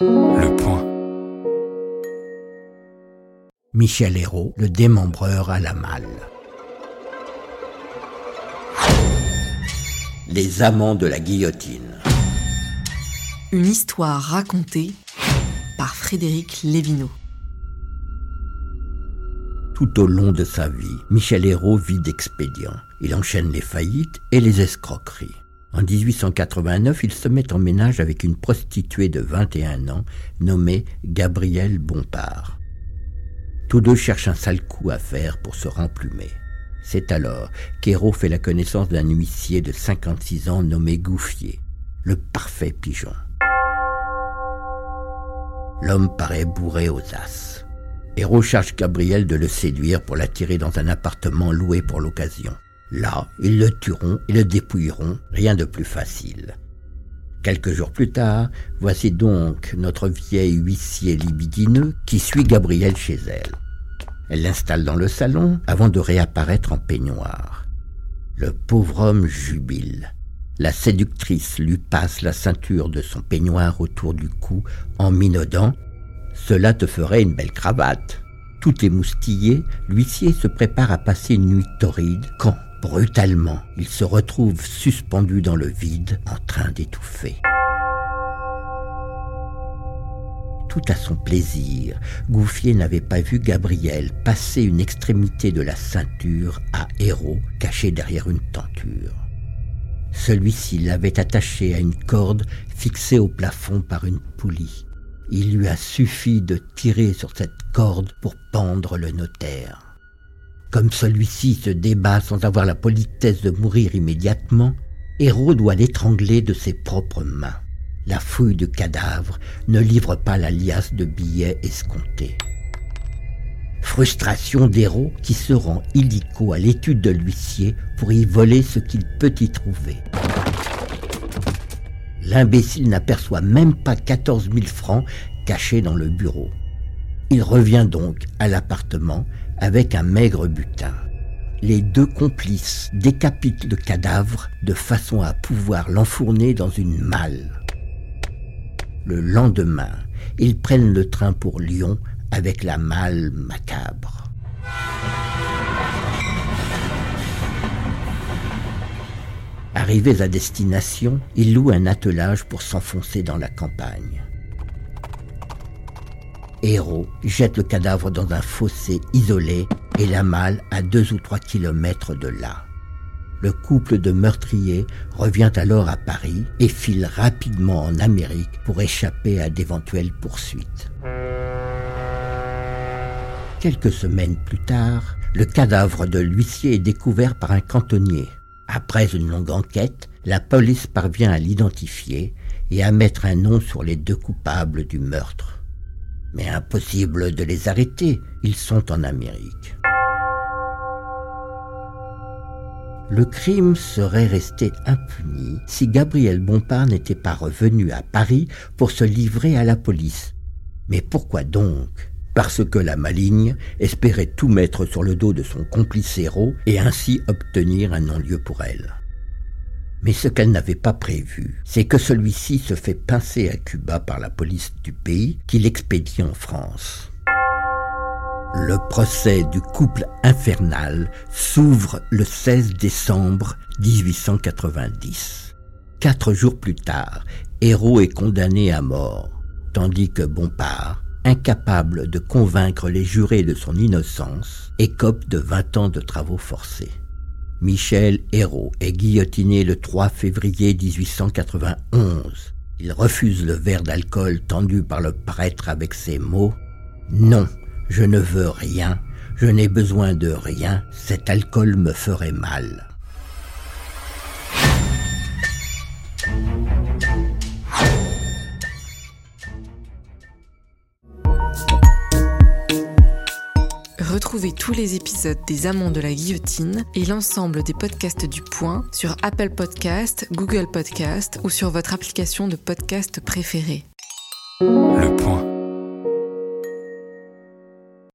Le point. Michel Hérault, le démembreur à la malle. Les amants de la guillotine. Une histoire racontée par Frédéric Lévineau. Tout au long de sa vie, Michel Hérault vit d'expédients. Il enchaîne les faillites et les escroqueries. En 1889, il se met en ménage avec une prostituée de 21 ans nommée Gabrielle Bompard. Tous deux cherchent un sale coup à faire pour se remplumer. C'est alors qu'Hérault fait la connaissance d'un huissier de 56 ans nommé Gouffier, le parfait pigeon. L'homme paraît bourré aux as. Hérault charge Gabriel de le séduire pour l'attirer dans un appartement loué pour l'occasion. Là, ils le tueront et le dépouilleront, rien de plus facile. Quelques jours plus tard, voici donc notre vieil huissier libidineux qui suit Gabriel chez elle. Elle l'installe dans le salon avant de réapparaître en peignoir. Le pauvre homme jubile. La séductrice lui passe la ceinture de son peignoir autour du cou en minaudant ⁇ Cela te ferait une belle cravate !⁇ Tout émoustillé, l'huissier se prépare à passer une nuit torride quand, brutalement, il se retrouve suspendu dans le vide en train d'étouffer. Tout à son plaisir, Gouffier n'avait pas vu Gabriel passer une extrémité de la ceinture à Hérault caché derrière une tenture. Celui-ci l'avait attaché à une corde fixée au plafond par une poulie. Il lui a suffi de tirer sur cette corde pour pendre le notaire. Comme celui-ci se débat sans avoir la politesse de mourir immédiatement, Hérault doit l'étrangler de ses propres mains. La fouille de cadavre ne livre pas la liasse de billets escomptés. Frustration d'héros qui se rend illico à l'étude de l'huissier pour y voler ce qu'il peut y trouver. L'imbécile n'aperçoit même pas 14 000 francs cachés dans le bureau. Il revient donc à l'appartement avec un maigre butin. Les deux complices décapitent le cadavre de façon à pouvoir l'enfourner dans une malle. Le lendemain, ils prennent le train pour Lyon avec la malle macabre. Arrivés à destination, ils louent un attelage pour s'enfoncer dans la campagne. Héros jette le cadavre dans un fossé isolé et la malle à deux ou trois kilomètres de là. Le couple de meurtriers revient alors à Paris et file rapidement en Amérique pour échapper à d'éventuelles poursuites. Quelques semaines plus tard, le cadavre de l'huissier est découvert par un cantonnier. Après une longue enquête, la police parvient à l'identifier et à mettre un nom sur les deux coupables du meurtre. Mais impossible de les arrêter, ils sont en Amérique. Le crime serait resté impuni si Gabriel Bompard n'était pas revenu à Paris pour se livrer à la police. Mais pourquoi donc? Parce que la maligne espérait tout mettre sur le dos de son complice héros et ainsi obtenir un non-lieu pour elle. Mais ce qu'elle n'avait pas prévu, c'est que celui-ci se fait pincer à Cuba par la police du pays qui l'expédie en France. Le procès du couple infernal s'ouvre le 16 décembre 1890. Quatre jours plus tard, Hérault est condamné à mort, tandis que Bompard, incapable de convaincre les jurés de son innocence, écope de 20 ans de travaux forcés. Michel Hérault est guillotiné le 3 février 1891. Il refuse le verre d'alcool tendu par le prêtre avec ces mots Non, je ne veux rien, je n'ai besoin de rien, cet alcool me ferait mal. Retrouvez tous les épisodes des Amants de la Guillotine et l'ensemble des podcasts du Point sur Apple Podcast, Google Podcast ou sur votre application de podcast préférée. Le point.